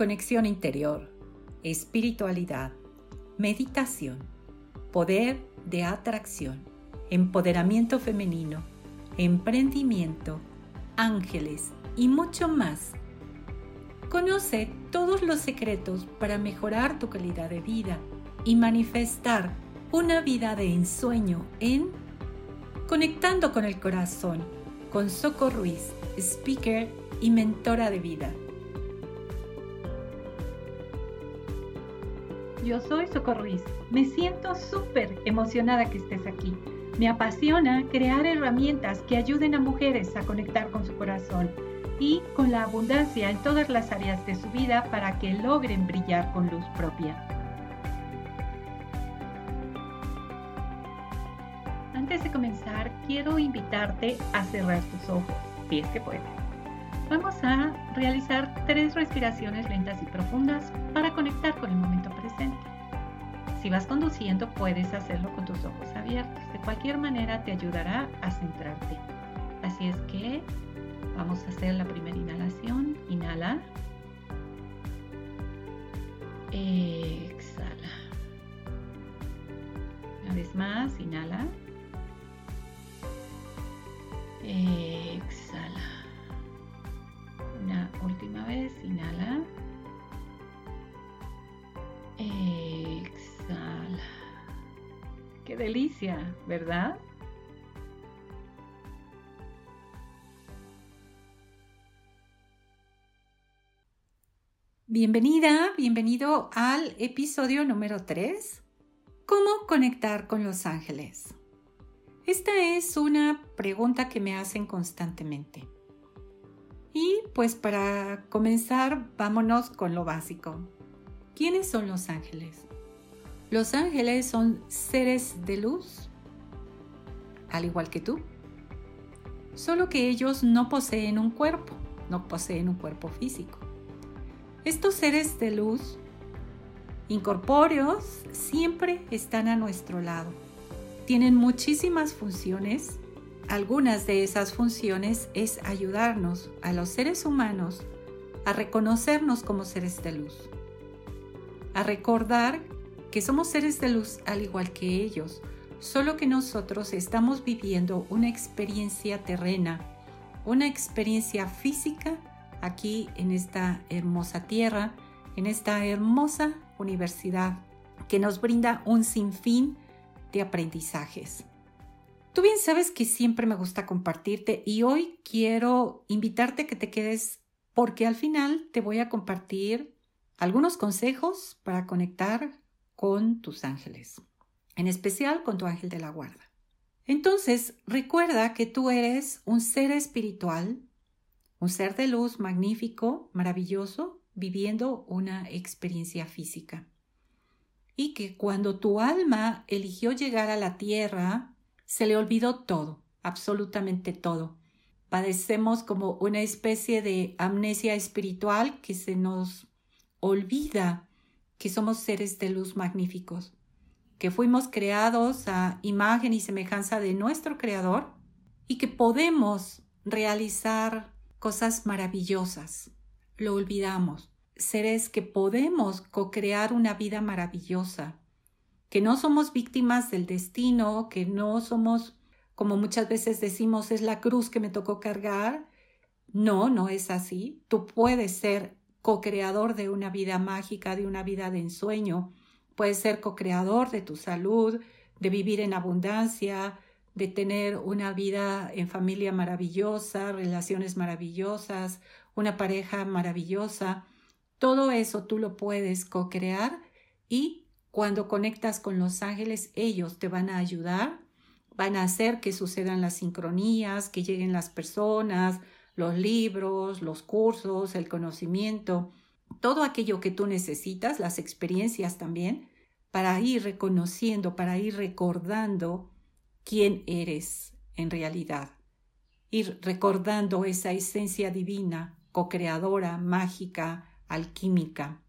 conexión interior, espiritualidad, meditación, poder de atracción, empoderamiento femenino, emprendimiento, ángeles y mucho más. Conoce todos los secretos para mejorar tu calidad de vida y manifestar una vida de ensueño en Conectando con el Corazón con Soco Ruiz, speaker y mentora de vida. Yo soy Soco Ruiz. Me siento súper emocionada que estés aquí. Me apasiona crear herramientas que ayuden a mujeres a conectar con su corazón y con la abundancia en todas las áreas de su vida para que logren brillar con luz propia. Antes de comenzar, quiero invitarte a cerrar tus ojos, si es que puedes. Vamos a realizar tres respiraciones lentas y profundas para conectar con el momento presente. Si vas conduciendo, puedes hacerlo con tus ojos abiertos. De cualquier manera, te ayudará a centrarte. Así es que vamos a hacer la primera inhalación. Inhala. Exhala. Una vez más, inhala. Exhala. Última vez, inhala. Exhala. Qué delicia, ¿verdad? Bienvenida, bienvenido al episodio número 3. ¿Cómo conectar con los ángeles? Esta es una pregunta que me hacen constantemente. Y pues para comenzar, vámonos con lo básico. ¿Quiénes son los ángeles? Los ángeles son seres de luz, al igual que tú. Solo que ellos no poseen un cuerpo, no poseen un cuerpo físico. Estos seres de luz incorpóreos siempre están a nuestro lado. Tienen muchísimas funciones. Algunas de esas funciones es ayudarnos a los seres humanos a reconocernos como seres de luz, a recordar que somos seres de luz al igual que ellos, solo que nosotros estamos viviendo una experiencia terrena, una experiencia física aquí en esta hermosa tierra, en esta hermosa universidad que nos brinda un sinfín de aprendizajes. Tú bien sabes que siempre me gusta compartirte y hoy quiero invitarte a que te quedes porque al final te voy a compartir algunos consejos para conectar con tus ángeles, en especial con tu ángel de la guarda. Entonces, recuerda que tú eres un ser espiritual un ser de luz magnífico, maravilloso, viviendo una experiencia física. Y que cuando tu alma eligió llegar a la tierra, se le olvidó todo, absolutamente todo. Padecemos como una especie de amnesia espiritual que se nos olvida que somos seres de luz magníficos, que fuimos creados a imagen y semejanza de nuestro Creador y que podemos realizar cosas maravillosas. Lo olvidamos. Seres que podemos co-crear una vida maravillosa, que no somos víctimas del destino, que no somos, como muchas veces decimos, es la cruz que me tocó cargar. No, no es así. Tú puedes ser co-creador de una vida mágica, de una vida de ensueño. Puedes ser co-creador de tu salud, de vivir en abundancia, de tener una vida en familia maravillosa, relaciones maravillosas, una pareja maravillosa. Todo eso tú lo puedes co-crear y cuando conectas con los ángeles, ellos te van a ayudar, van a hacer que sucedan las sincronías, que lleguen las personas, los libros, los cursos, el conocimiento, todo aquello que tú necesitas, las experiencias también, para ir reconociendo, para ir recordando quién eres en realidad. Ir recordando esa esencia divina, co-creadora, mágica, alquímica.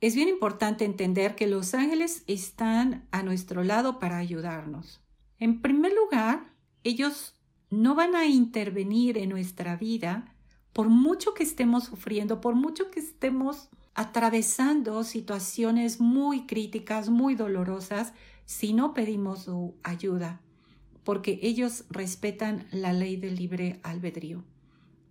Es bien importante entender que los ángeles están a nuestro lado para ayudarnos. En primer lugar, ellos no van a intervenir en nuestra vida por mucho que estemos sufriendo, por mucho que estemos atravesando situaciones muy críticas, muy dolorosas, si no pedimos su ayuda, porque ellos respetan la ley del libre albedrío.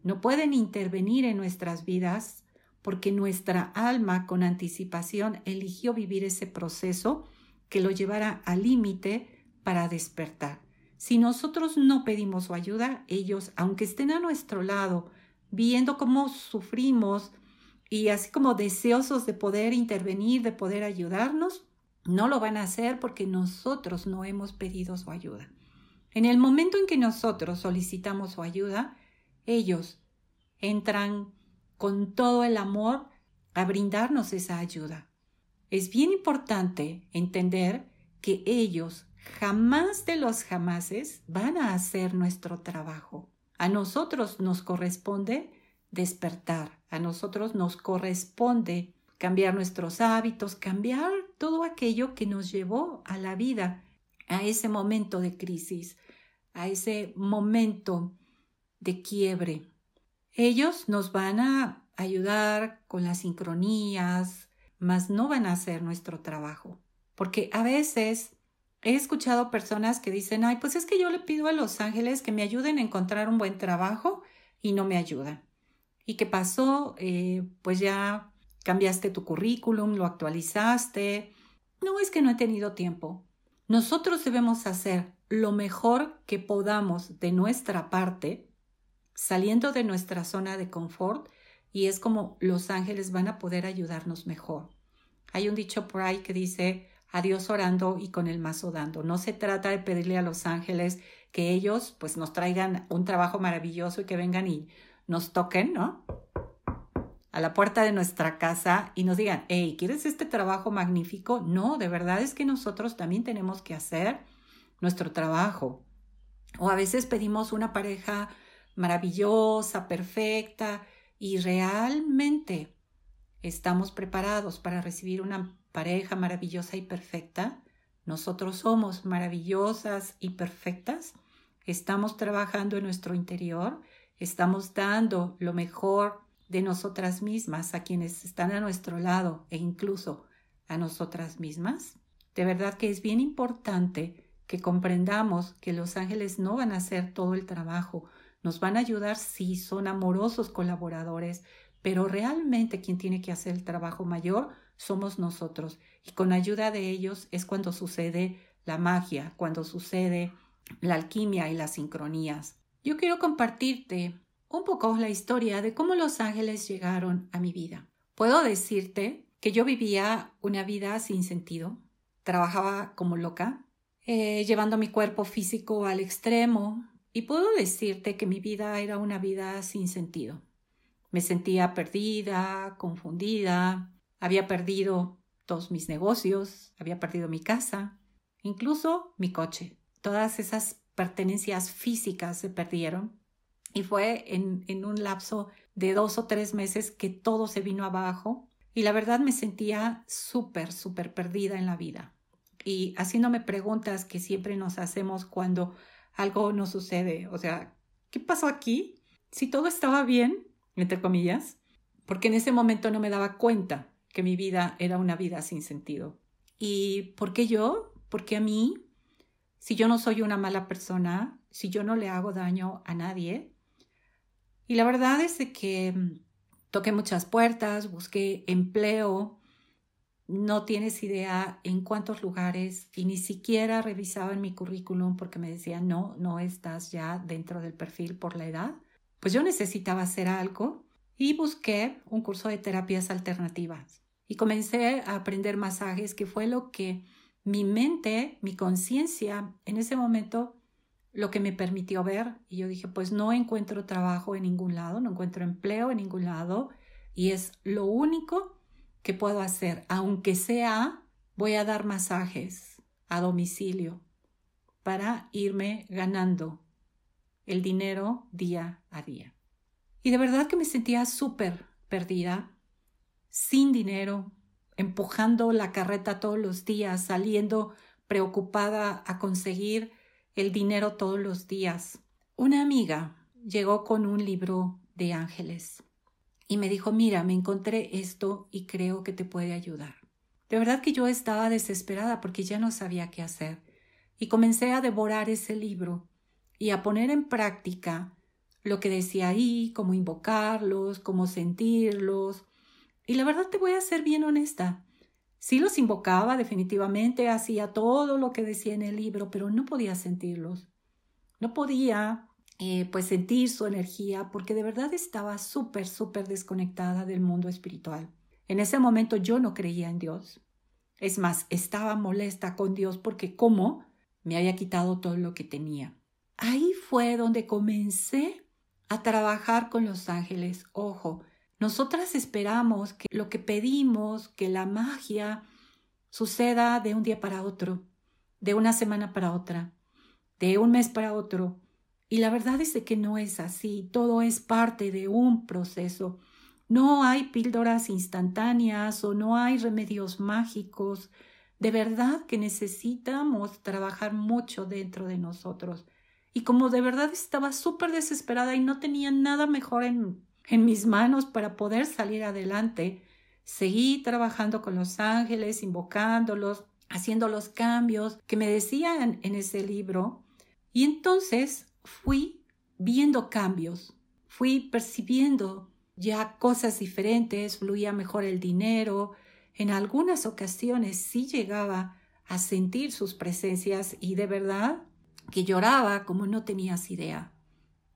No pueden intervenir en nuestras vidas porque nuestra alma con anticipación eligió vivir ese proceso que lo llevara al límite para despertar. Si nosotros no pedimos su ayuda, ellos, aunque estén a nuestro lado, viendo cómo sufrimos y así como deseosos de poder intervenir, de poder ayudarnos, no lo van a hacer porque nosotros no hemos pedido su ayuda. En el momento en que nosotros solicitamos su ayuda, ellos entran con todo el amor a brindarnos esa ayuda. Es bien importante entender que ellos jamás de los jamases van a hacer nuestro trabajo. A nosotros nos corresponde despertar, a nosotros nos corresponde cambiar nuestros hábitos, cambiar todo aquello que nos llevó a la vida, a ese momento de crisis, a ese momento de quiebre. Ellos nos van a ayudar con las sincronías, mas no van a hacer nuestro trabajo. Porque a veces he escuchado personas que dicen, ay, pues es que yo le pido a los ángeles que me ayuden a encontrar un buen trabajo y no me ayudan. ¿Y qué pasó? Eh, pues ya cambiaste tu currículum, lo actualizaste. No es que no he tenido tiempo. Nosotros debemos hacer lo mejor que podamos de nuestra parte, saliendo de nuestra zona de confort y es como los ángeles van a poder ayudarnos mejor. Hay un dicho por ahí que dice a Dios orando y con el mazo dando. No se trata de pedirle a los ángeles que ellos pues nos traigan un trabajo maravilloso y que vengan y nos toquen, ¿no? A la puerta de nuestra casa y nos digan, hey, ¿quieres este trabajo magnífico? No, de verdad es que nosotros también tenemos que hacer nuestro trabajo. O a veces pedimos una pareja maravillosa, perfecta, y realmente estamos preparados para recibir una pareja maravillosa y perfecta, nosotros somos maravillosas y perfectas, estamos trabajando en nuestro interior, estamos dando lo mejor de nosotras mismas a quienes están a nuestro lado e incluso a nosotras mismas. De verdad que es bien importante que comprendamos que los ángeles no van a hacer todo el trabajo, nos van a ayudar si son amorosos colaboradores, pero realmente quien tiene que hacer el trabajo mayor somos nosotros. Y con ayuda de ellos es cuando sucede la magia, cuando sucede la alquimia y las sincronías. Yo quiero compartirte un poco la historia de cómo los ángeles llegaron a mi vida. Puedo decirte que yo vivía una vida sin sentido, trabajaba como loca, eh, llevando mi cuerpo físico al extremo, y puedo decirte que mi vida era una vida sin sentido. Me sentía perdida, confundida, había perdido todos mis negocios, había perdido mi casa, incluso mi coche. Todas esas pertenencias físicas se perdieron y fue en, un lapso de dos o tres meses que todo se vino abajo y la verdad me sentía súper, súper perdida en la vida. Y haciéndome preguntas que siempre nos hacemos cuando algo no sucede. O sea, ¿qué pasó aquí? Si todo estaba bien, entre comillas, porque en ese momento no me daba cuenta que mi vida era una vida sin sentido. ¿Y por qué yo? Porque a mí, si yo no soy una mala persona, si yo no le hago daño a nadie, y la verdad es que mm, toqué muchas puertas, busqué empleo, no tienes idea en cuántos lugares y ni siquiera revisaba en mi currículum porque me decían, no, no estás ya dentro del perfil por la edad. Pues yo necesitaba hacer algo y busqué un curso de terapias alternativas y comencé a aprender masajes, que fue lo que mi mente, mi conciencia en ese momento lo que me permitió ver. Y yo dije, pues no encuentro trabajo en ningún lado, no encuentro empleo en ningún lado y es lo único ¿Qué puedo hacer? Aunque sea, voy a dar masajes a domicilio para irme ganando el dinero día a día. Y de verdad que me sentía súper perdida, sin dinero, empujando la carreta todos los días, saliendo preocupada a conseguir el dinero todos los días. Una amiga llegó con un libro de ángeles y me dijo, mira, me encontré esto y creo que te puede ayudar. De verdad que yo estaba desesperada porque ya no sabía qué hacer y comencé a devorar ese libro y a poner en práctica lo que decía ahí, cómo invocarlos, cómo sentirlos. Y la verdad te voy a ser bien honesta. Sí los invocaba definitivamente, hacía todo lo que decía en el libro, pero no podía sentirlos. No podía eh, pues sentir su energía porque de verdad estaba súper, súper desconectada del mundo espiritual. En ese momento yo no creía en Dios. Es más, estaba molesta con Dios porque cómo me había quitado todo lo que tenía. Ahí fue donde comencé a trabajar con los ángeles. Ojo, nosotras esperamos que lo que pedimos, que la magia suceda de un día para otro, de una semana para otra, de un mes para otro. Y la verdad es que no es así, todo es parte de un proceso. No hay píldoras instantáneas o no hay remedios mágicos. De verdad que necesitamos trabajar mucho dentro de nosotros. Y como de verdad estaba súper desesperada y no tenía nada mejor en, en mis manos para poder salir adelante, seguí trabajando con los ángeles, invocándolos, haciendo los cambios que me decían en ese libro. Y entonces fui viendo cambios, fui percibiendo ya cosas diferentes, fluía mejor el dinero, en algunas ocasiones sí llegaba a sentir sus presencias y de verdad que lloraba como no tenías idea,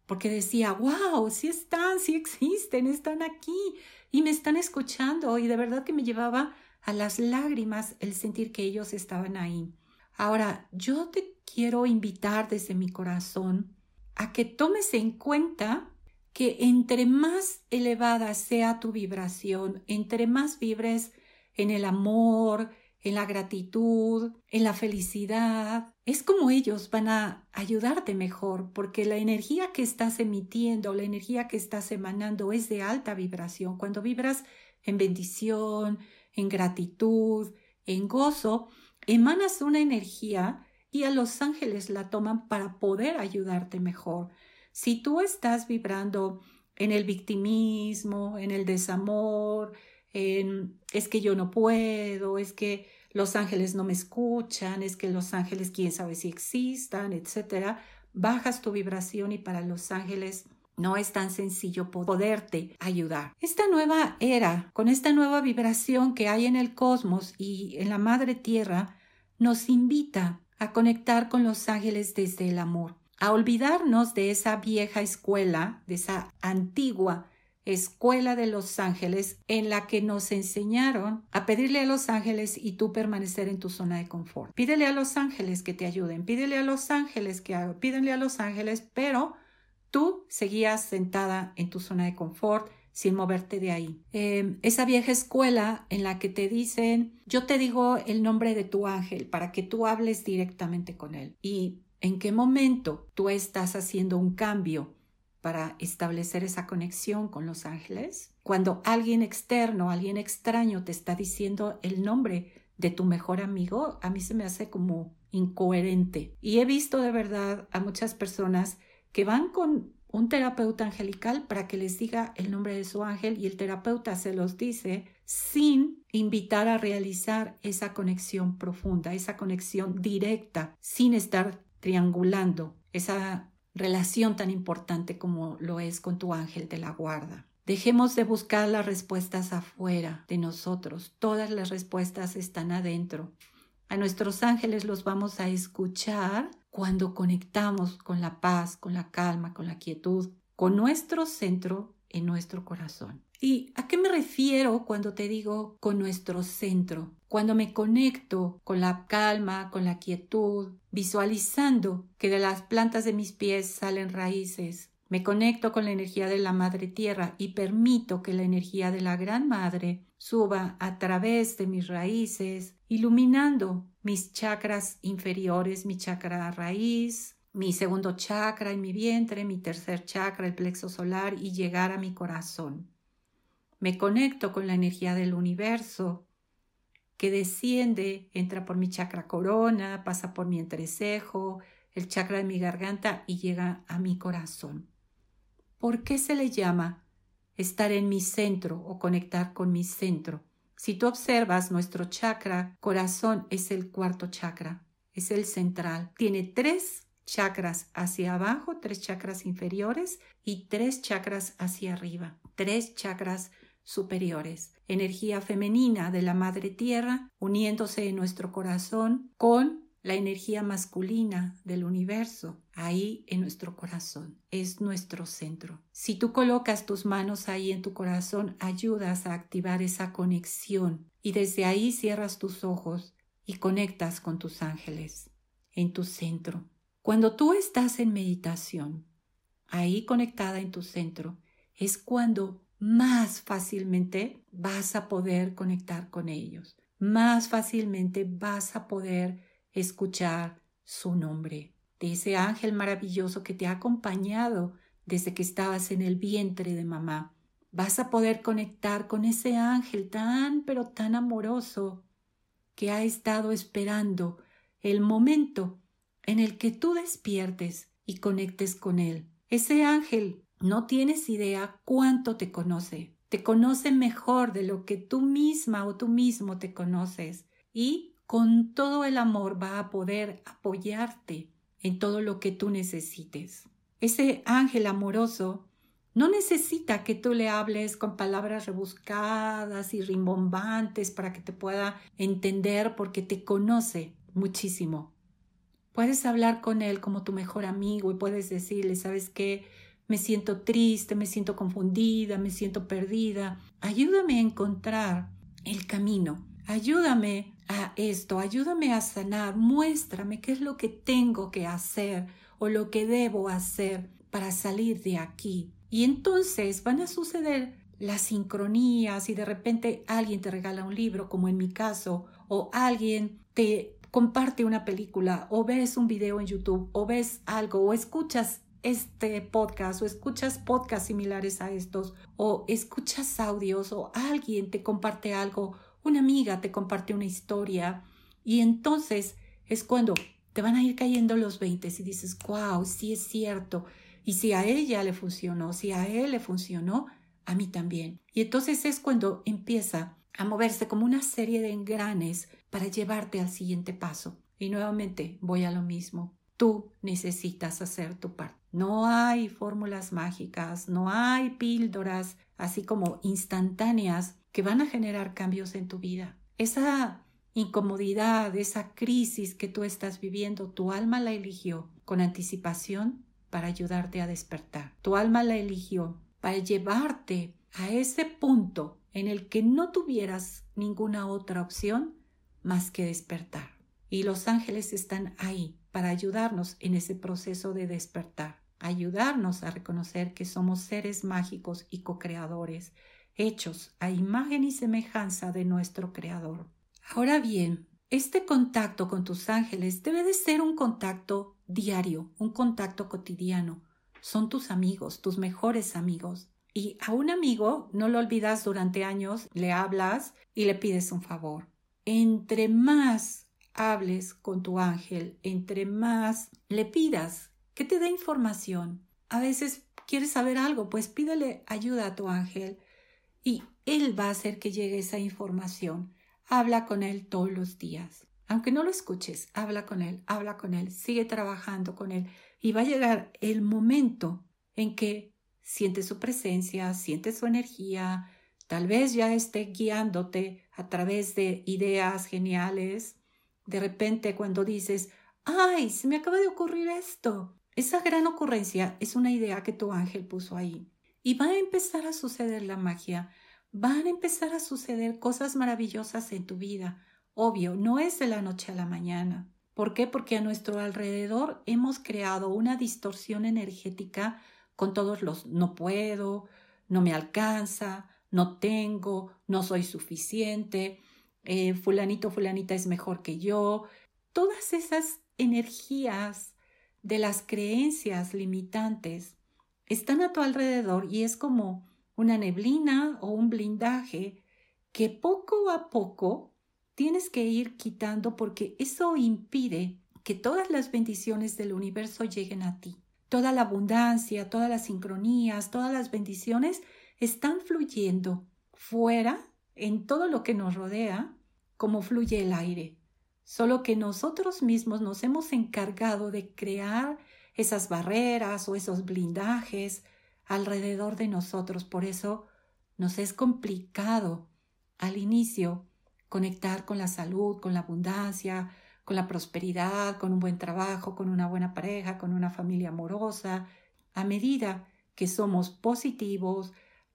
porque decía, wow, sí están, sí existen, están aquí y me están escuchando y de verdad que me llevaba a las lágrimas el sentir que ellos estaban ahí. Ahora, yo te quiero invitar desde mi corazón a que tomes en cuenta que entre más elevada sea tu vibración, entre más vibres en el amor, en la gratitud, en la felicidad, es como ellos van a ayudarte mejor, porque la energía que estás emitiendo, la energía que estás emanando es de alta vibración. Cuando vibras en bendición, en gratitud, en gozo, emanas una energía y a los ángeles la toman para poder ayudarte mejor. Si tú estás vibrando en el victimismo, en el desamor, en es que yo no puedo, es que los ángeles no me escuchan, es que los ángeles quién sabe si existan, etcétera, bajas tu vibración y para los ángeles no es tan sencillo poderte ayudar. Esta nueva era, con esta nueva vibración que hay en el cosmos y en la madre tierra, nos invita a conectar con los ángeles desde el amor, a olvidarnos de esa vieja escuela, de esa antigua escuela de los ángeles en la que nos enseñaron a pedirle a los ángeles y tú permanecer en tu zona de confort. Pídele a los ángeles que te ayuden, pídele a los ángeles que hagan, pídele a los ángeles, pero tú seguías sentada en tu zona de confort sin moverte de ahí. Em, esa vieja escuela en la que te dicen, yo te digo el nombre de tu ángel para que tú hables directamente con él. ¿Y en qué momento tú estás haciendo un cambio para establecer esa conexión con los ángeles? Cuando alguien externo, alguien extraño te está diciendo el nombre de tu mejor amigo, a mí se me hace como incoherente. Y he visto de verdad a muchas personas que van con un terapeuta angelical para que les diga el nombre de su ángel y el terapeuta se los dice sin invitar a realizar esa conexión profunda, esa conexión directa, sin estar triangulando esa relación tan importante como lo es con tu ángel de la guarda. Dejemos de buscar las respuestas afuera de nosotros. Todas las respuestas están adentro. A nuestros ángeles los vamos a escuchar cuando conectamos con la paz, con la calma, con la quietud, con nuestro centro en nuestro corazón. ¿Y a qué me refiero cuando te digo con nuestro centro? Cuando me conecto con la calma, con la quietud, visualizando que de las plantas de mis pies salen raíces, me conecto con la energía de la Madre Tierra y permito que la energía de la Gran Madre suba a través de mis raíces, iluminando mis chakras inferiores, mi chakra raíz, mi segundo chakra en mi vientre, mi tercer chakra, el plexo solar y llegar a mi corazón. Me conecto con la energía del universo que desciende, entra por mi chakra corona, pasa por mi entrecejo, el chakra de mi garganta y llega a mi corazón. ¿Por qué se le llama estar en mi centro o conectar con mi centro. Si tú observas, nuestro chakra corazón es el cuarto chakra, es el central. Tiene tres chakras hacia abajo, tres chakras inferiores y tres chakras hacia arriba, tres chakras superiores. Energía femenina de la Madre Tierra uniéndose en nuestro corazón con la energía masculina del universo, ahí en nuestro corazón, es nuestro centro. Si tú colocas tus manos ahí en tu corazón, ayudas a activar esa conexión y desde ahí cierras tus ojos y conectas con tus ángeles en tu centro. Cuando tú estás en meditación, ahí conectada en tu centro, es cuando más fácilmente vas a poder conectar con ellos, más fácilmente vas a poder escuchar su nombre, de ese ángel maravilloso que te ha acompañado desde que estabas en el vientre de mamá. Vas a poder conectar con ese ángel tan pero tan amoroso que ha estado esperando el momento en el que tú despiertes y conectes con él. Ese ángel no tienes idea cuánto te conoce. Te conoce mejor de lo que tú misma o tú mismo te conoces y con todo el amor va a poder apoyarte en todo lo que tú necesites. Ese ángel amoroso no necesita que tú le hables con palabras rebuscadas y rimbombantes para que te pueda entender porque te conoce muchísimo. Puedes hablar con él como tu mejor amigo y puedes decirle, ¿sabes qué? Me siento triste, me siento confundida, me siento perdida. Ayúdame a encontrar el camino. Ayúdame esto, ayúdame a sanar, muéstrame qué es lo que tengo que hacer o lo que debo hacer para salir de aquí. Y entonces van a suceder las sincronías y de repente alguien te regala un libro, como en mi caso, o alguien te comparte una película, o ves un video en YouTube, o ves algo, o escuchas este podcast, o escuchas podcasts similares a estos, o escuchas audios, o alguien te comparte algo, una amiga te comparte una historia y entonces es cuando te van a ir cayendo los 20 y dices, wow, sí es cierto. Y si a ella le funcionó, si a él le funcionó, a mí también. Y entonces es cuando empieza a moverse como una serie de engranes para llevarte al siguiente paso. Y nuevamente voy a lo mismo. Tú necesitas hacer tu parte. No hay fórmulas mágicas, no hay píldoras así como instantáneas que van a generar cambios en tu vida. Esa incomodidad, esa crisis que tú estás viviendo, tu alma la eligió con anticipación para ayudarte a despertar. Tu alma la eligió para llevarte a ese punto en el que no tuvieras ninguna otra opción más que despertar. Y los ángeles están ahí para ayudarnos en ese proceso de despertar, ayudarnos a reconocer que somos seres mágicos y co-creadores hechos a imagen y semejanza de nuestro Creador. Ahora bien, este contacto con tus ángeles debe de ser un contacto diario, un contacto cotidiano. Son tus amigos, tus mejores amigos. Y a un amigo no lo olvidas durante años, le hablas y le pides un favor. Entre más hables con tu ángel, entre más le pidas que te dé información. A veces quieres saber algo, pues pídele ayuda a tu ángel y Él va a hacer que llegue esa información. Habla con Él todos los días. Aunque no lo escuches, habla con Él, habla con Él, sigue trabajando con Él y va a llegar el momento en que sientes su presencia, sientes su energía, tal vez ya esté guiándote a través de ideas geniales. De repente cuando dices, ay, se me acaba de ocurrir esto. Esa gran ocurrencia es una idea que tu ángel puso ahí y va a empezar a suceder la magia, van a empezar a suceder cosas maravillosas en tu vida. Obvio, no es de la noche a la mañana. ¿Por qué? Porque a nuestro alrededor hemos creado una distorsión energética con todos los no puedo, no me alcanza, no tengo, no soy suficiente, eh, fulanito, fulanita es mejor que yo. Todas esas energías de las creencias limitantes están a tu alrededor y es como una neblina o un blindaje que poco a poco tienes que ir quitando porque eso impide que todas las bendiciones del universo lleguen a ti. Toda la abundancia, todas las sincronías, todas las bendiciones están fluyendo fuera, en todo lo que nos rodea, como fluye el aire. Solo que nosotros mismos nos hemos encargado de crear esas barreras o esos blindajes alrededor de nosotros. Por eso nos es complicado al inicio conectar con la salud, con la abundancia, con la prosperidad, con un buen trabajo, con una buena pareja, con una familia amorosa. A medida que somos positivos,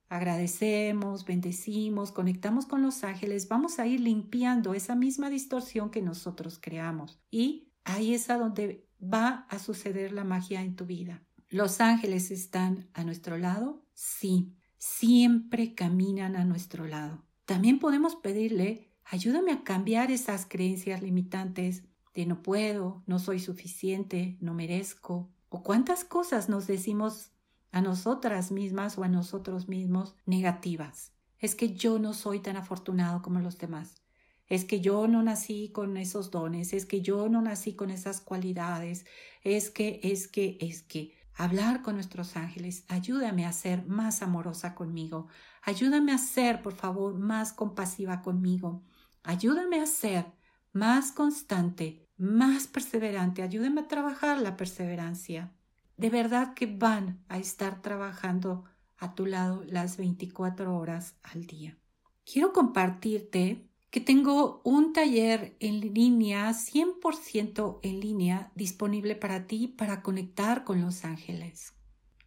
agradecemos, bendecimos, conectamos con los ángeles, vamos a ir limpiando esa misma distorsión que nosotros creamos. Y ahí es a donde va a suceder la magia en tu vida. ¿Los ángeles están a nuestro lado? Sí, siempre caminan a nuestro lado. También podemos pedirle, ayúdame a cambiar esas creencias limitantes de no puedo, no soy suficiente, no merezco, o cuántas cosas nos decimos a nosotras mismas o a nosotros mismos negativas. Es que yo no soy tan afortunado como los demás. Es que yo no nací con esos dones, es que yo no nací con esas cualidades, es que, es que, es que. Hablar con nuestros ángeles, ayúdame a ser más amorosa conmigo, ayúdame a ser, por favor, más compasiva conmigo, ayúdame a ser más constante, más perseverante, ayúdame a trabajar la perseverancia de verdad que van a estar trabajando a tu lado las 24 horas al día. Quiero compartirte tengo un taller en línea, 100% en línea, disponible para ti para conectar con los ángeles.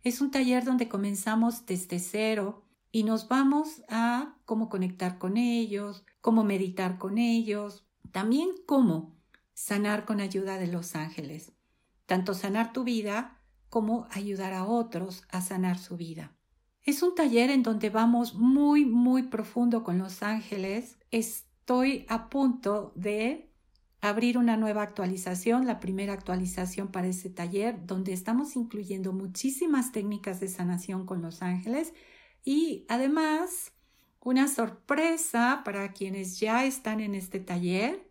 Es un taller donde comenzamos desde cero y nos vamos a cómo conectar con ellos, cómo meditar con ellos, también cómo sanar con ayuda de los ángeles. Tanto sanar tu vida cómo ayudar a otros a sanar su vida. Es un taller en donde vamos muy, muy profundo con los ángeles. Estoy a punto de abrir una nueva actualización, la primera actualización para ese taller, donde estamos incluyendo muchísimas técnicas de sanación con los ángeles y además una sorpresa para quienes ya están en este taller,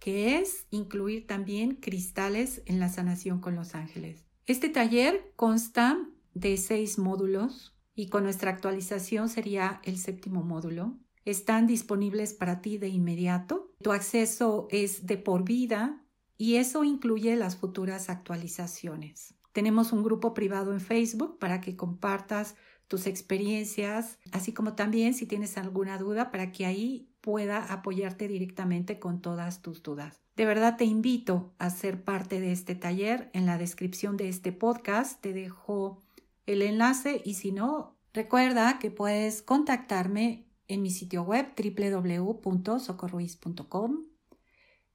que es incluir también cristales en la sanación con los ángeles. Este taller consta de seis módulos y con nuestra actualización sería el séptimo módulo. Están disponibles para ti de inmediato. Tu acceso es de por vida y eso incluye las futuras actualizaciones. Tenemos un grupo privado en Facebook para que compartas tus experiencias, así como también si tienes alguna duda para que ahí pueda apoyarte directamente con todas tus dudas. De verdad te invito a ser parte de este taller. En la descripción de este podcast te dejo el enlace y si no, recuerda que puedes contactarme en mi sitio web www.socorruiz.com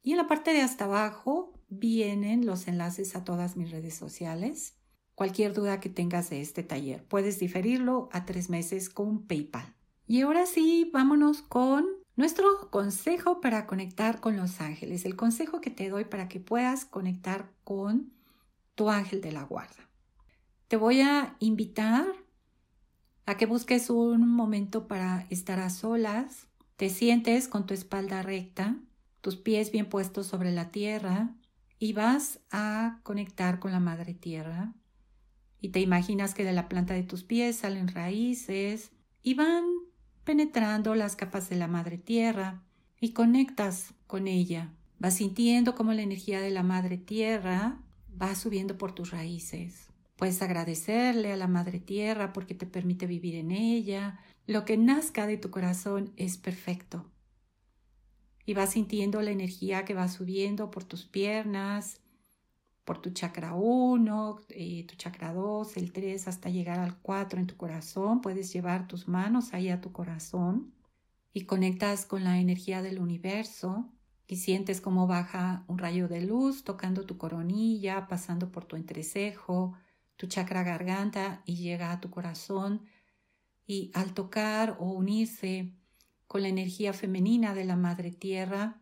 y en la parte de hasta abajo vienen los enlaces a todas mis redes sociales. Cualquier duda que tengas de este taller, puedes diferirlo a tres meses con PayPal. Y ahora sí, vámonos con nuestro consejo para conectar con los ángeles, el consejo que te doy para que puedas conectar con tu ángel de la guarda. Te voy a invitar a que busques un momento para estar a solas, te sientes con tu espalda recta, tus pies bien puestos sobre la tierra y vas a conectar con la madre tierra. Y te imaginas que de la planta de tus pies salen raíces y van penetrando las capas de la madre tierra y conectas con ella. Vas sintiendo cómo la energía de la madre tierra va subiendo por tus raíces. Puedes agradecerle a la madre tierra porque te permite vivir en ella. Lo que nazca de tu corazón es perfecto. Y vas sintiendo la energía que va subiendo por tus piernas, por tu chakra 1, eh, tu chakra 2, el 3, hasta llegar al 4 en tu corazón. Puedes llevar tus manos ahí a tu corazón y conectas con la energía del universo y sientes cómo baja un rayo de luz tocando tu coronilla, pasando por tu entrecejo, tu chakra garganta y llega a tu corazón. Y al tocar o unirse con la energía femenina de la Madre Tierra,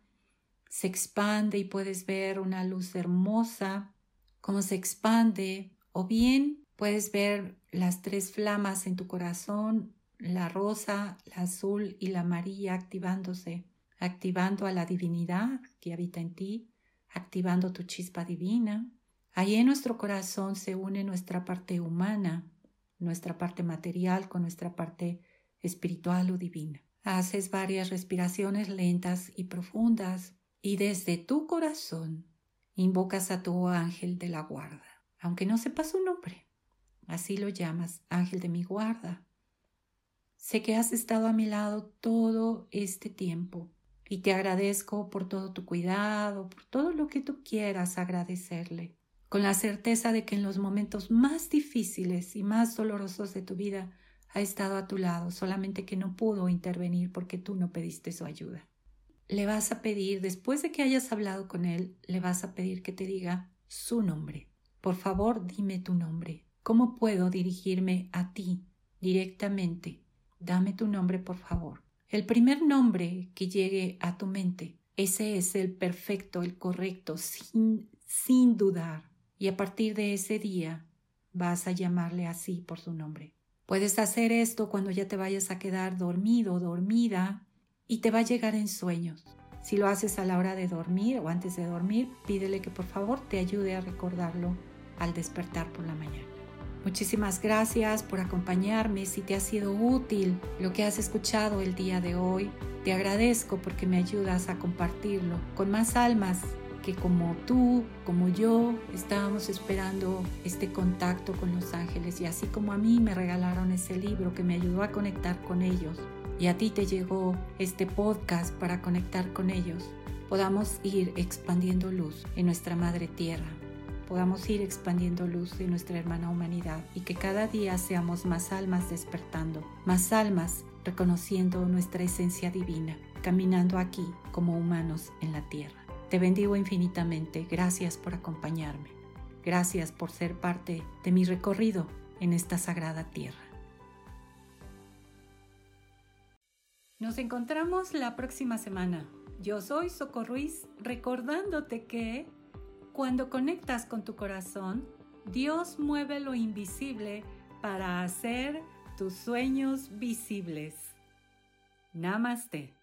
se expande y puedes ver una luz hermosa cómo se expande, o bien puedes ver las tres flamas en tu corazón, la rosa, la azul y la amarilla activándose, activando a la divinidad que habita en ti, activando tu chispa divina. Ahí en nuestro corazón se une nuestra parte humana, nuestra parte material con nuestra parte espiritual o divina. Haces varias respiraciones lentas y profundas y desde tu corazón invocas a tu ángel de la guarda, aunque no sepas su nombre. Así lo llamas, ángel de mi guarda. Sé que has estado a mi lado todo este tiempo y te agradezco por todo tu cuidado, por todo lo que tú quieras agradecerle, con la certeza de que en los momentos más difíciles y más dolorosos de tu vida ha estado a tu lado, solamente que no pudo intervenir porque tú no pediste su ayuda. Le vas a pedir, después de que hayas hablado con él, le vas a pedir que te diga su nombre. Por favor, dime tu nombre. ¿Cómo puedo dirigirme a ti directamente? Dame tu nombre, por favor. El primer nombre que llegue a tu mente, ese es el perfecto, el correcto, sin, sin dudar. Y a partir de ese día vas a llamarle así por su nombre. Puedes hacer esto cuando ya te vayas a quedar dormido dormida y te va a llegar en sueños. Si lo haces a la hora de dormir o antes de dormir, pídele que por favor te ayude a recordarlo al despertar por la mañana. Muchísimas gracias por acompañarme. Si te ha sido útil lo que has escuchado el día de hoy, te agradezco porque me ayudas a compartirlo con más almas que como tú, como yo, estábamos esperando este contacto con los ángeles y así como a mí me regalaron ese libro que me ayudó a conectar con ellos y a ti te llegó este podcast para conectar con ellos, podamos ir expandiendo luz en nuestra madre tierra podamos ir expandiendo luz de nuestra hermana humanidad y que cada día seamos más almas despertando, más almas reconociendo nuestra esencia divina, caminando aquí como humanos en la tierra. Te bendigo infinitamente, gracias por acompañarme, gracias por ser parte de mi recorrido en esta sagrada tierra. Nos encontramos la próxima semana. Yo soy Soco Ruiz, recordándote que cuando conectas con tu corazón, Dios mueve lo invisible para hacer tus sueños visibles. Namaste.